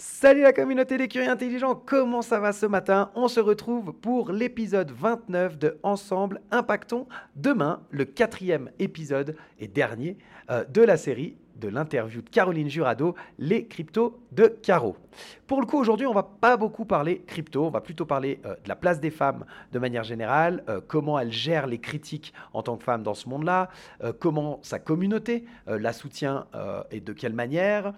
Salut la communauté des curieux intelligents, comment ça va ce matin? On se retrouve pour l'épisode 29 de Ensemble Impactons. Demain, le quatrième épisode et dernier euh, de la série de l'interview de Caroline Jurado, les cryptos de Caro. Pour le coup, aujourd'hui, on va pas beaucoup parler crypto, on va plutôt parler euh, de la place des femmes de manière générale, euh, comment elles gèrent les critiques en tant que femmes dans ce monde-là, euh, comment sa communauté la soutient et de quelle manière.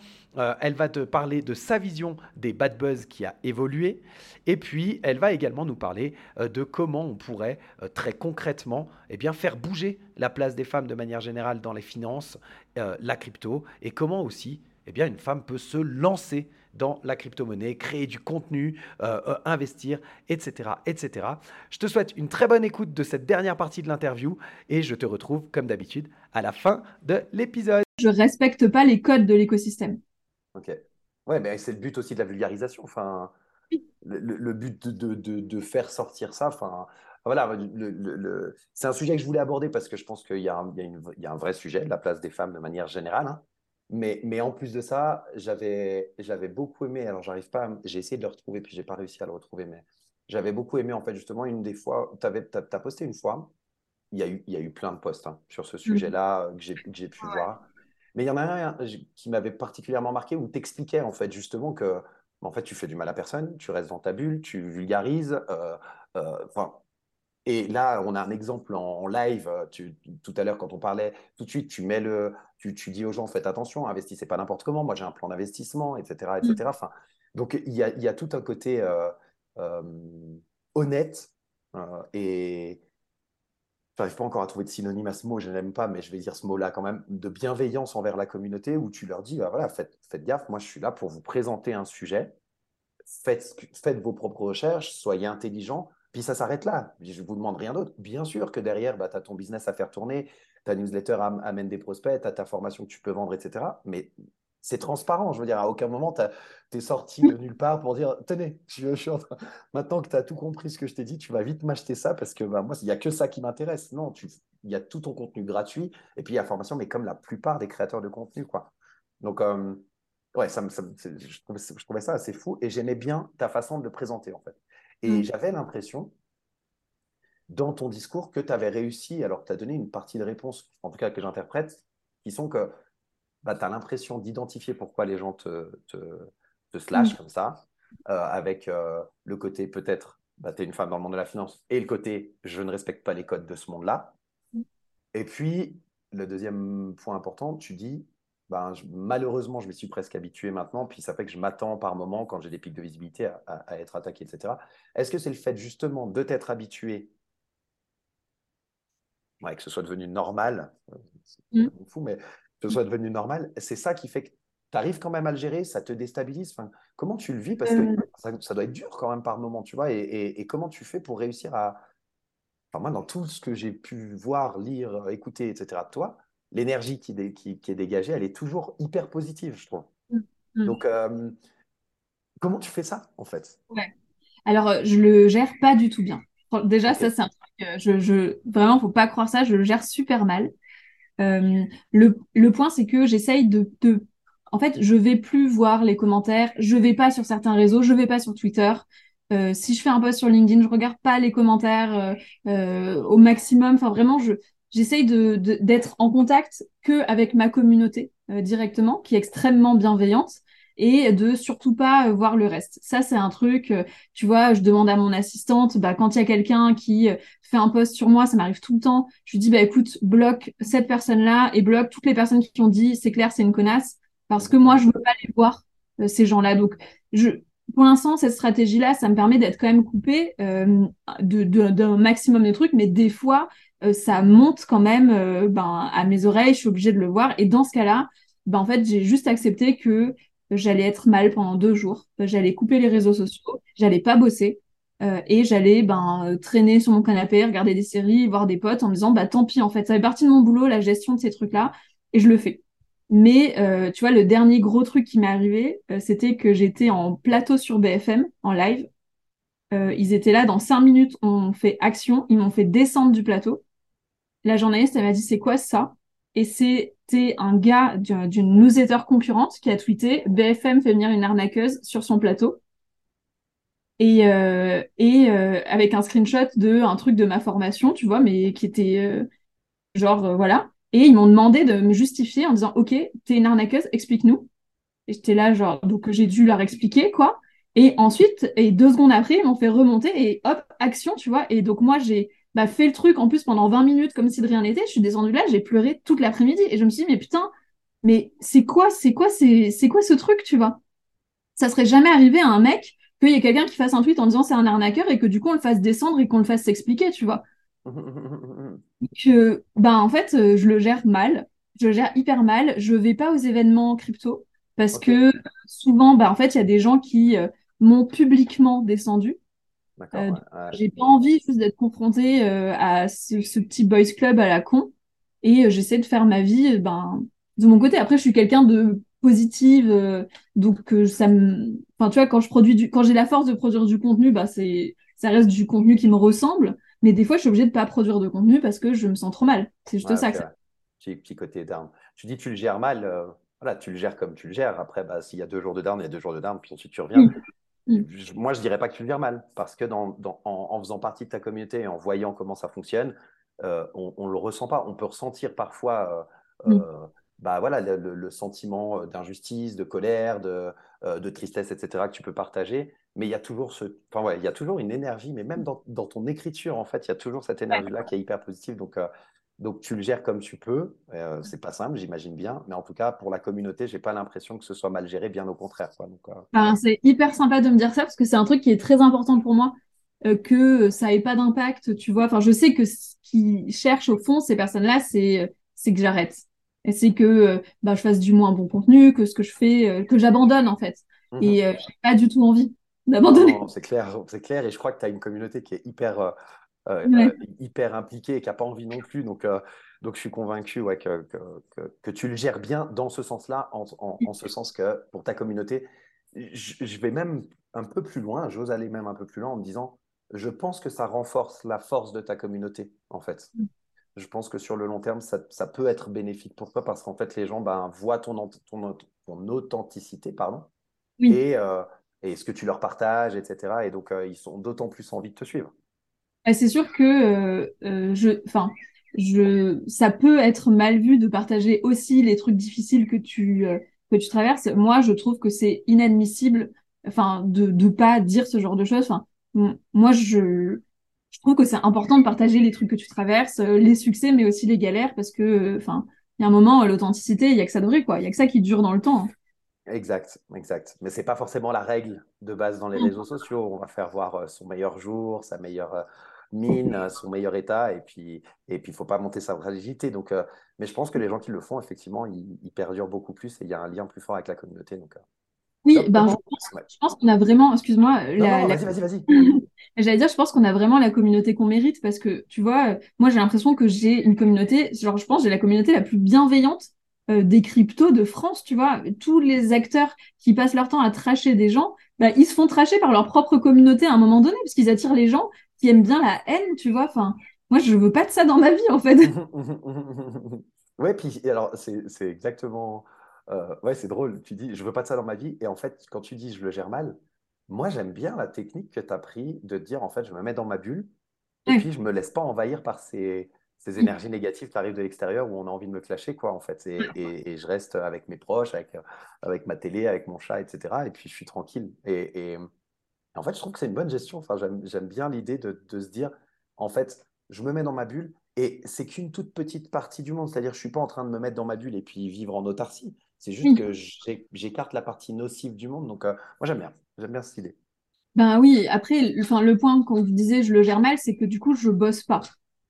elle va te parler de sa vision des bad buzz qui a évolué. Et puis, elle va également nous parler de comment on pourrait très concrètement eh bien, faire bouger la place des femmes de manière générale dans les finances, la crypto, et comment aussi eh bien, une femme peut se lancer dans la crypto-monnaie, créer du contenu, euh, euh, investir, etc., etc. Je te souhaite une très bonne écoute de cette dernière partie de l'interview et je te retrouve, comme d'habitude, à la fin de l'épisode. Je respecte pas les codes de l'écosystème. Ok. Ouais, mais c'est le but aussi de la vulgarisation. Enfin, le, but de, de, de, faire sortir ça. Enfin, voilà, le, c'est un sujet que je voulais aborder parce que je pense qu'il y, y, y, a un vrai sujet, la place des femmes de manière générale. Hein. Mais, mais en plus de ça, j'avais, beaucoup aimé, alors j'arrive pas, j'ai essayé de le retrouver, puis j'ai pas réussi à le retrouver, mais j'avais beaucoup aimé, en fait, justement, une des fois, tu as, posté une fois, il y a eu, il y a eu plein de posts hein, sur ce mmh. sujet-là euh, que j'ai, pu voir. Mais il y en a un qui m'avait particulièrement marqué où tu expliquais, en fait, justement, que en fait, tu fais du mal à personne, tu restes dans ta bulle, tu vulgarises. Euh, euh, enfin, et là, on a un exemple en, live. Euh, tout à l'heure, quand on parlait, tout de suite, tu mets le, tu, dis aux gens, faites attention, investissez pas n'importe comment. Moi, j'ai un plan d'investissement, etc., etc. Mmh. Enfin, donc, il y a, tout un côté euh, euh, honnête et je n'arrive pas encore à trouver de synonyme à ce mot, je n'aime pas, mais je vais dire ce mot-là quand même, de bienveillance envers la communauté où tu leur dis, bah voilà, faites, faites gaffe, moi je suis là pour vous présenter un sujet, faites, faites vos propres recherches, soyez intelligents, puis ça s'arrête là. Je ne vous demande rien d'autre. Bien sûr que derrière, bah, tu as ton business à faire tourner, ta newsletter amène des prospects, tu as ta formation que tu peux vendre, etc. Mais c'est transparent. Je veux dire, à aucun moment, tu es sorti de nulle part pour dire Tenez, je, maintenant que tu as tout compris ce que je t'ai dit, tu vas vite m'acheter ça parce que bah, moi, il n'y a que ça qui m'intéresse. Non, il y a tout ton contenu gratuit et puis il y a formation, mais comme la plupart des créateurs de contenu. quoi. Donc, euh, ouais, ça, je, trouvais, je, trouvais, ça assez fou et j'aimais bien ta façon de le présenter, en fait. Et mm. j'avais l'impression, dans ton discours, que tu avais réussi, alors que tu as donné une partie de réponse, en tout cas que j'interprète, qui sont que bah, tu as l'impression d'identifier pourquoi les gens te, te, te slashent mm. comme ça, euh, avec euh, le côté peut-être, bah, tu es une femme dans le monde de la finance, et le côté je ne respecte pas les codes de ce monde-là. Mm. Et puis, le deuxième point important, tu dis ben, malheureusement, je me suis presque habitué maintenant, puis ça fait que je m'attends par moment, quand j'ai des pics de visibilité, à, être attaqué, etc. Est-ce que c'est le fait justement de t'être habitué, que ce soit devenu normal, c'est mmh. fou, mais que ce soit devenu normal, c'est ça qui fait que tu arrives quand même à le gérer, ça te déstabilise? Enfin, Comment tu le vis? Parce que euh. ça, doit être dur quand même par moment, tu vois, et, comment tu fais pour réussir à... Enfin, moi, dans tout ce que j'ai pu voir, lire, écouter, etc., toi, l'énergie qui, qui, est dégagée, elle est toujours hyper positive, je trouve. Mm, mm. Donc, euh, comment tu fais ça, en fait? Ouais. Alors, euh, je le gère pas du tout bien. Déjà, ça, c'est un truc, euh, je, je, vraiment, faut pas croire ça, je le gère super mal. le, le, point, c'est que j'essaye de, de, En fait, je vais plus voir les commentaires, je vais pas sur certains réseaux, je vais pas sur Twitter. si je fais un post sur LinkedIn, je regarde pas les commentaires au maximum. Enfin, vraiment, je, j'essaye de, d'être en contact que avec ma communauté directement, qui est extrêmement bienveillante et de surtout pas euh, voir le reste. Ça, c'est un truc, euh, tu vois, je demande à mon assistante, bah, quand il y a quelqu'un qui euh, fait un post sur moi, ça m'arrive tout le temps, je lui dis, bah écoute, bloque cette personne-là et bloque toutes les personnes qui ont dit, c'est clair, c'est une connasse, parce que moi, je veux pas les voir, ces gens-là. Donc, je, pour l'instant, cette stratégie-là, ça me permet d'être quand même coupé euh, d'un maximum de trucs, mais des fois, ça monte quand même ben, à mes oreilles, je suis obligée de le voir. Et dans ce cas-là, ben, en fait, j'ai juste accepté que j'allais être mal pendant deux jours, j'allais couper les réseaux sociaux, j'allais pas bosser euh, et j'allais ben euh, traîner sur mon canapé, regarder des séries, voir des potes en me disant bah tant pis en fait, ça fait partie de mon boulot la gestion de ces trucs-là et je le fais. Mais euh, tu vois le dernier gros truc qui m'est arrivé, c'était que j'étais en plateau sur BFM en live. ils étaient là dans cinq minutes, on fait action, ils m'ont fait descendre du plateau. La journaliste elle m'a dit c'est quoi ça? Et c'était un gars d'une newsletter concurrente qui a tweeté BFM fait venir une arnaqueuse sur son plateau. Et, euh, et euh, avec un screenshot de un truc de ma formation, tu vois, mais qui était euh, genre voilà. Et ils m'ont demandé de me justifier en disant Ok, t'es une arnaqueuse, explique-nous. Et j'étais là, genre, donc j'ai dû leur expliquer, quoi. Et ensuite, et deux secondes après, ils m'ont fait remonter et hop, action, tu vois. Et donc moi, j'ai bah, fait le truc en plus pendant 20 minutes comme si de rien n'était. Je suis descendue là, j'ai pleuré toute l'après-midi et je me suis dit, mais putain, mais c'est quoi, c'est quoi, c'est, c'est quoi ce truc, tu vois? Ça serait jamais arrivé à un mec qu'il y ait quelqu'un qui fasse un tweet en disant c'est un arnaqueur et que du coup on le fasse descendre et qu'on le fasse s'expliquer, tu vois? que, bah en fait, euh, je le gère mal, je le gère hyper mal. Je vais pas aux événements crypto parce que souvent, bah en fait, il y a des gens qui euh, m'ont publiquement descendu euh, j'ai pas envie juste d'être confrontée euh, à ce, petit boys club à la con et euh, j'essaie de faire ma vie ben de mon côté. Après, je suis quelqu'un de positive, donc ça me, enfin tu vois, quand je produis du, quand j'ai la force de produire du contenu, bah c'est, ça reste du contenu qui me ressemble. Mais des fois, je suis obligée de pas produire de contenu parce que je me sens trop mal. C'est juste ça. Petit, petit côté d'arme. Tu dis tu le gères mal. voilà, tu le gères comme tu le gères. Après, bah, s'il y a deux jours de down, il y a deux jours de down, puis ensuite tu reviens. Mm. Moi, je dirais pas que tu le gères mal, parce que dans, en, faisant partie de ta communauté et en voyant comment ça fonctionne, euh, on ne le ressent pas. On peut ressentir parfois euh, mm. euh, bah, voilà, le, sentiment d'injustice, de colère, de, de, tristesse, etc., que tu peux partager. Mais il y a toujours, ce, enfin, ouais, il y a toujours une énergie, mais même dans, dans ton écriture, en fait, il y a toujours cette énergie-là qui est hyper positive. Donc, donc tu le gères comme tu peux. Euh, c'est pas simple, j'imagine bien, mais en tout cas pour la communauté, j'ai pas l'impression que ce soit mal géré, bien au contraire. Quoi. Donc, euh, c'est hyper sympa de me dire ça parce que c'est un truc qui est très important pour moi, euh, que ça ait pas d'impact. Tu vois, enfin je sais que ce qu'ils cherchent au fond ces personnes-là, c'est c'est que j'arrête et c'est que bah, je fasse du moins bon contenu, que ce que je fais, que j'abandonne en fait. Mmh et j'ai pas du tout envie d'abandonner. C'est clair, c'est clair, et je crois que tu as une communauté qui est hyper euh, euh, hyper impliqué et qui n'a pas envie non plus. Donc, euh, donc je suis convaincu ouais, que, que, que, tu le gères bien dans ce sens-là, en, en, ce sens que pour ta communauté, je, vais même un peu plus loin, j'ose aller même un peu plus loin en me disant, je pense que ça renforce la force de ta communauté, en fait. Mm. Je pense que sur le long terme, ça, ça peut être bénéfique. Pourquoi? Parce qu'en fait, les gens ben, voient ton, ton, ton, authenticité, pardon, et, et ce que tu leur partages, etc. Et donc, ils sont d'autant plus envie de te suivre. Bah, c'est sûr que euh, euh, je, enfin, je, ça peut être mal vu de partager aussi les trucs difficiles que tu euh, que tu traverses. Moi, je trouve que c'est inadmissible, enfin, de de pas dire ce genre de choses. Enfin, moi, je je trouve que c'est important de partager les trucs que tu traverses, les succès, mais aussi les galères, parce que, enfin, il y a un moment, l'authenticité, il y a que ça de vrai, quoi. Il y a que ça qui dure dans le temps. Exact, exact. Mais c'est pas forcément la règle de base dans les réseaux sociaux. On va faire voir son meilleur jour, sa meilleure mine, son meilleur état, et puis et puis faut pas monter sa fragilité. Donc, euh, mais je pense que les gens qui le font, effectivement, ils, perdurent beaucoup plus et il y a un lien plus fort avec la communauté. Donc, euh, oui, ben, je pense, qu'on a vraiment, excuse-moi, vas-y, vas-y, vas-y. J'allais dire, je pense qu'on a vraiment la communauté qu'on mérite parce que, tu vois, moi j'ai l'impression que j'ai une communauté, genre je pense j'ai la communauté la plus bienveillante euh, des cryptos de France, tu vois. Tous les acteurs qui passent leur temps à tracher des gens, bah, ils se font tracher par leur propre communauté à un moment donné, parce qu'ils attirent les gens qui aiment bien la haine, tu vois. Enfin, moi, je veux pas de ça dans ma vie, en fait. ouais, puis alors, c'est exactement. Euh, ouais, c'est drôle. Tu dis, je veux pas de ça dans ma vie. Et en fait, quand tu dis, je le gère mal, moi, j'aime bien la technique que tu as pris de dire, en fait, je me mets dans ma bulle et puis je me laisse pas envahir par ces, ces énergies négatives qui arrivent de l'extérieur où on a envie de me clasher, quoi, en fait. Et, je reste avec mes proches, avec, avec ma télé, avec mon chat, etc. Et puis je suis tranquille. Et, en fait, je trouve que c'est une bonne gestion. Enfin, j'aime bien l'idée de, de, se dire, en fait, je me mets dans ma bulle et c'est qu'une toute petite partie du monde. C'est-à-dire, je ne suis pas en train de me mettre dans ma bulle et puis vivre en autarcie. C'est juste que j'écarte la partie nocive du monde. Donc, euh, moi, j'aime bien. J'aime bien cette idée. Ben oui, après, enfin, le point qu'on vous disait, je le gère mal, c'est que du coup, je bosse pas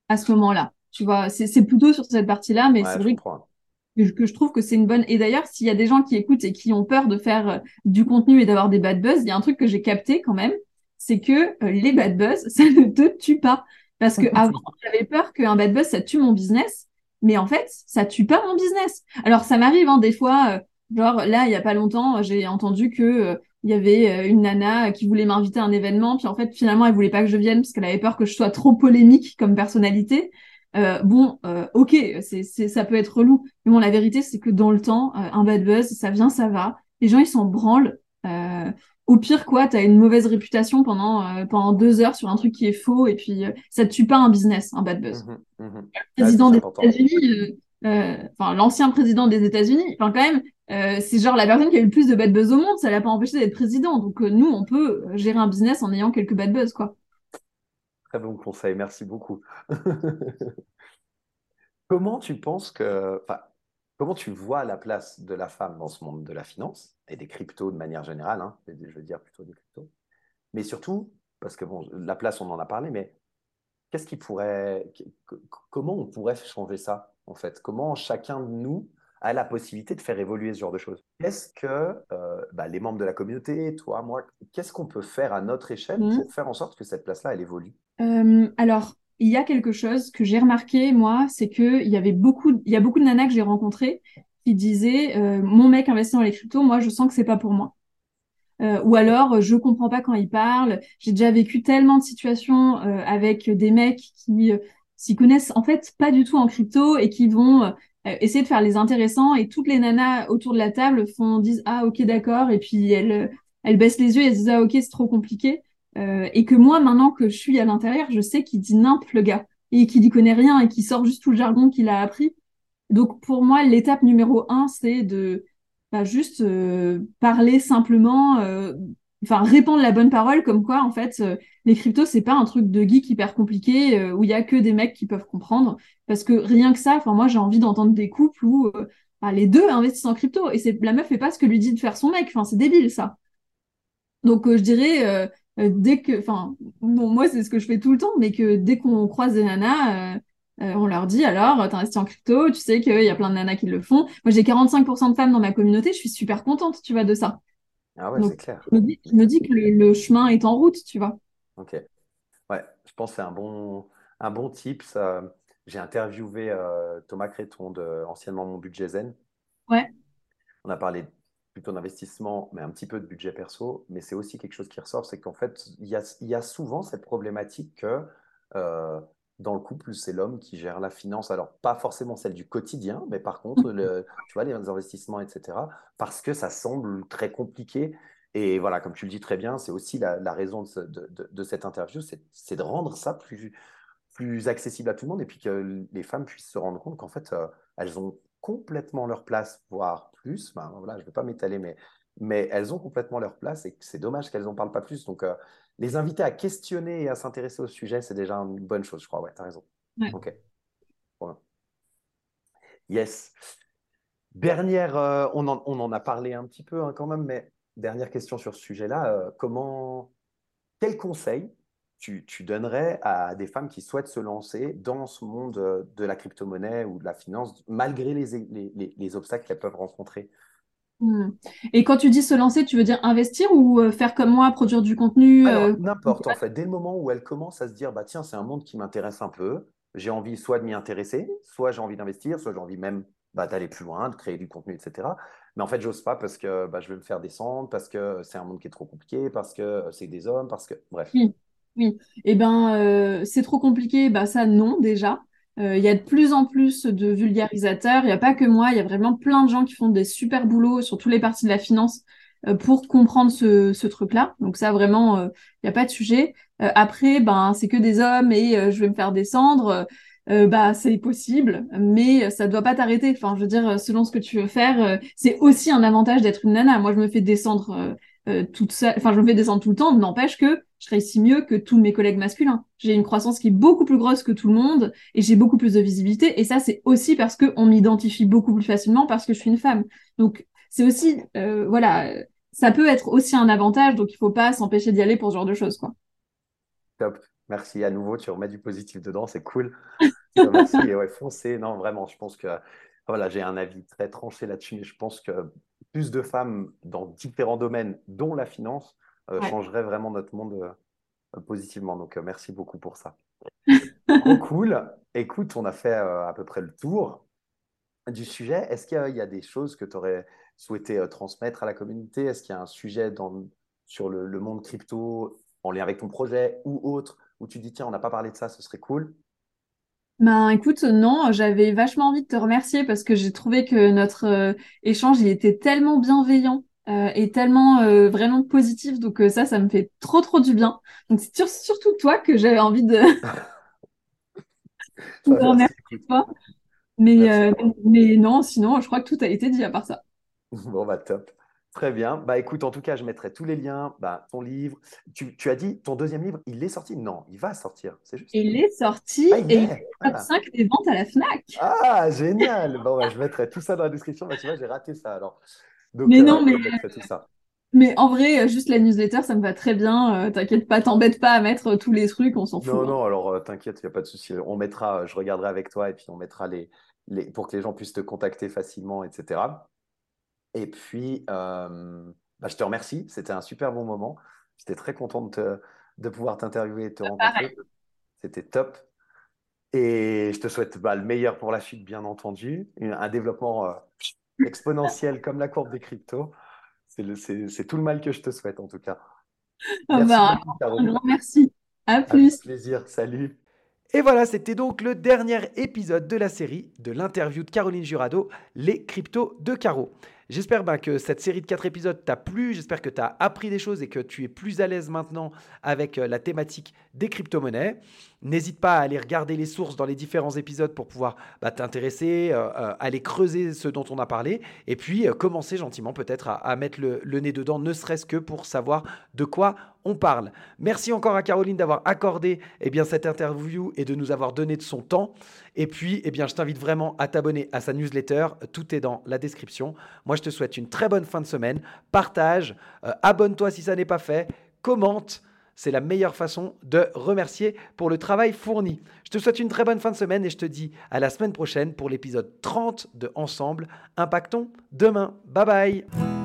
à ce moment-là. Tu vois, c'est plutôt sur cette partie-là, mais c'est vrai que, je trouve que c'est une bonne. Et d'ailleurs, s'il y a des gens qui écoutent et qui ont peur de faire euh, du contenu et d'avoir des bad buzz, il y a un truc que j'ai capté quand même, c'est que euh, les bad buzz, ça ne te tue pas. Parce que avant, j'avais peur qu'un bad buzz, ça tue mon business. Mais en fait, ça tue pas mon business. Alors, ça m'arrive, hein, des fois, euh, genre, là, il y a pas longtemps, j'ai entendu que il y avait une nana qui voulait m'inviter à un événement, puis en fait, finalement, elle voulait pas que je vienne parce qu'elle avait peur que je sois trop polémique comme personnalité. Euh, bon, euh, ok, c'est, ça peut être relou, mais bon, la vérité, c'est que dans le temps, euh, un bad buzz, ça vient, ça va. Les gens, ils s'en branlent. au pire, quoi, t'as une mauvaise réputation pendant, pendant deux heures sur un truc qui est faux, et puis ça tue pas un business, un bad buzz. Mmh mmh président des États-Unis, enfin l'ancien président des États-Unis, enfin quand même, c'est genre la personne qui a eu le plus de bad buzz au monde, ça l'a pas empêché d'être président. Donc nous, on peut gérer un business en ayant quelques bad buzz, quoi. Très bon conseil, merci beaucoup. comment tu penses que, enfin, comment tu vois la place de la femme dans ce monde de la finance et des cryptos de manière générale, hein, je veux dire plutôt des cryptos, mais surtout, parce que bon, la place, on en a parlé, mais qu'est-ce qui pourrait, comment on pourrait changer ça en fait? Comment chacun de nous a la possibilité de faire évoluer ce genre de choses? Qu'est-ce que euh, bah, les membres de la communauté, toi, moi, qu'est-ce qu'on peut faire à notre échelle mmh. pour faire en sorte que cette place-là, elle évolue? Euh, Alors, il y a quelque chose que j'ai remarqué, moi, c'est qu'il y avait beaucoup, il y a beaucoup de nanas que j'ai rencontrées qui disaient euh, Mon mec investit dans les cryptos, moi, je sens que c'est pas pour moi. ou alors, je comprends pas quand il parle. J'ai déjà vécu tellement de situations avec des mecs qui s'y connaissent en fait pas du tout en crypto et qui vont euh, essayer de faire les intéressants et toutes les nanas autour de la table font disent ah ok d'accord et puis elles elles baissent les yeux et elles disent ah ok c'est trop compliqué euh, et que moi maintenant que je suis à l'intérieur je sais qu'il dit nimp le gars et qu'il n'y connaît rien et qu'il sort juste tout le jargon qu'il a appris. Donc pour moi l'étape numéro un c'est de bah, juste euh, parler simplement euh, enfin répandre la bonne parole comme quoi en fait euh, les cryptos c'est pas un truc de geek hyper compliqué euh, où il y a que des mecs qui peuvent comprendre. Parce que rien que ça enfin moi j'ai envie d'entendre des couples où euh, bah, les deux investissent en crypto et c'est la meuf fait pas ce que lui dit de faire son mec. Enfin c'est débile ça. Donc je dirais dès que enfin bon moi c'est ce que je fais tout le temps mais que dès qu'on croise des nanas on leur dit alors, t'investis en crypto, tu sais qu'il y a plein de nanas qui le font. Moi, j'ai 45% de femmes dans ma communauté, je suis super contente, tu vois, de ça. Ah ouais, c'est clair. Je me, dis, que le, chemin est en route, tu vois. Ok. Ouais, je pense que c'est un bon, un bon tip. J'ai interviewé euh, Thomas Créton, de, anciennement Mon Budget Zen. Ouais. On a parlé plutôt d'investissement, mais un petit peu de budget perso. Mais c'est aussi quelque chose qui ressort, c'est qu'en fait, il y a, y a, souvent cette problématique que euh, dans le couple, c'est l'homme qui gère la finance. Alors, pas forcément celle du quotidien, mais par contre, le, tu vois, les investissements, etc. Parce que ça semble très compliqué. Et voilà, comme tu le dis très bien, c'est aussi la, raison de, cette interview, c'est de rendre ça plus, plus accessible à tout le monde et puis que les femmes puissent se rendre compte qu'en fait, euh, elles ont complètement leur place, voire plus. voilà, je ne vais pas m'étaler, mais, mais elles ont complètement leur place et c'est dommage qu'elles n'en parlent pas plus. Donc, euh, les inviter à questionner et à s'intéresser au sujet, c'est déjà une bonne chose, je crois. Ouais, tu as raison. Ok. Yes. Dernière, euh, on, en, a parlé un petit peu hein, quand même, mais dernière question sur ce sujet-là. Euh, comment, quel conseil tu, donnerais à des femmes qui souhaitent se lancer dans ce monde euh, de la crypto-monnaie ou de la finance, malgré les obstacles qu'elles peuvent rencontrer? Hmm. Et quand tu dis se lancer, tu veux dire investir ou euh, faire comme moi, produire du contenu euh, N'importe, en fait. Dès le moment où elle commence à se dire, bah tiens, c'est un monde qui m'intéresse un peu, j'ai envie soit de m'y intéresser, soit j'ai envie d'investir, soit j'ai envie même bah, d'aller plus loin, de créer du contenu, etc. Mais en fait, j'ose pas parce que bah, je vais me faire descendre, parce que c'est un monde qui est trop compliqué, parce que c'est des hommes, parce que... Bref. Oui. Eh ben, euh, c'est trop compliqué, bah ça, non, déjà. Euh, il y a de plus en plus de vulgarisateurs. Il n'y a pas que moi, il y a vraiment plein de gens qui font des super boulots sur toutes les parties de la finance euh, pour comprendre ce, truc-là. Donc ça, vraiment, il n'y a pas de sujet. Après, ben, c'est que des hommes et je vais me faire descendre. bah c'est possible, mais ça doit pas t'arrêter. Enfin, je veux dire, selon ce que tu veux faire, c'est aussi un avantage d'être une nana. Moi, je me fais descendre euh, toute seule, enfin, je me fais descendre tout le temps, n'empêche que je réussis mieux que tous mes collègues masculins. J'ai une croissance qui est beaucoup plus grosse que tout le monde et j'ai beaucoup plus de visibilité. Et ça, c'est aussi parce que on m'identifie beaucoup plus facilement parce que je suis une femme. Donc, c'est aussi, voilà, ça peut être aussi un avantage. Donc, il faut pas s'empêcher d'y aller pour ce genre de choses, quoi. Top. Merci à nouveau, tu remets du positif dedans, c'est cool. Merci et ouais, foncez. Non, vraiment, je pense que voilà, j'ai un avis très tranché là-dessus, mais je pense que plus de femmes dans différents domaines, dont la finance, euh, changerait vraiment notre monde euh, positivement. Donc, euh, merci beaucoup pour ça. cool. Écoute, on a fait à peu près le tour du sujet. Est-ce qu'il y, a des choses que tu aurais souhaité transmettre à la communauté? Est-ce qu'il y a un sujet dans, sur le, le monde crypto en lien avec ton projet ou autre où tu dis, tiens, on n'a pas parlé de ça, ce serait cool? Ben écoute, non, j'avais vachement envie de te remercier parce que j'ai trouvé que notre euh, échange, il était tellement bienveillant euh, et tellement euh, vraiment positif. Donc ça, ça me fait trop trop du bien. Donc c'est surtout toi que j'avais envie de, te remercier. Mais, mais non, sinon, je crois que tout a été dit à part ça. Bon, bah top. Très bien. Bah écoute, en tout cas, je mettrai tous les liens. Bah, ton livre. Tu, as dit ton deuxième livre, il est sorti? Non, il va sortir. C'est juste. Il est sorti ah, et il est top 5 des ventes à la Fnac. Ah, génial. Bon, bah, je mettrai tout ça dans la description. Bah, tu vois, j'ai raté ça alors. mais non, euh, mais. Tout ça. Mais en vrai, juste la newsletter, ça me va très bien. Euh, t'inquiète pas, t'embête pas à mettre tous les trucs, on s'en fout. Non, hein. non, alors euh, t'inquiète, il n'y a pas de souci. On mettra, je regarderai avec toi et puis on mettra les, les, pour que les gens puissent te contacter facilement, etc. Et puis, euh, bah, je te remercie. C'était un super bon moment. J'étais très content de, de pouvoir t'interviewer et te rencontrer. C'était top. Et je te souhaite bah, le meilleur pour la suite, bien entendu. Un développement euh, exponentiel comme la courbe des cryptos. C'est tout le mal que je te souhaite, en tout cas. Ah bah, merci À plus. Avec plaisir. Salut. Et voilà, c'était donc le dernier épisode de la série de l'interview de Caroline Jurado, Les cryptos de Caro. J'espère ben, que cette série de quatre épisodes t'a plu, j'espère que tu as appris des choses et que tu es plus à l'aise maintenant avec euh, la thématique des crypto-monnaies. N'hésite pas à aller regarder les sources dans les différents épisodes pour pouvoir bah, t'intéresser, euh, euh, aller creuser ce dont on a parlé, et puis commencer gentiment peut-être à, mettre le, nez dedans, ne serait-ce que pour savoir de quoi on parle. Merci encore à Caroline d'avoir accordé eh bien, cette interview et de nous avoir donné de son temps. Et puis, eh bien, je t'invite vraiment à t'abonner à sa newsletter. Tout est dans la description. Moi, je te souhaite une très bonne fin de semaine. Partage, euh, abonne-toi si ça n'est pas fait, commente. C'est la meilleure façon de remercier pour le travail fourni. Je te souhaite une très bonne fin de semaine et je te dis à la semaine prochaine pour l'épisode 30 de Ensemble. Impactons demain. Bye bye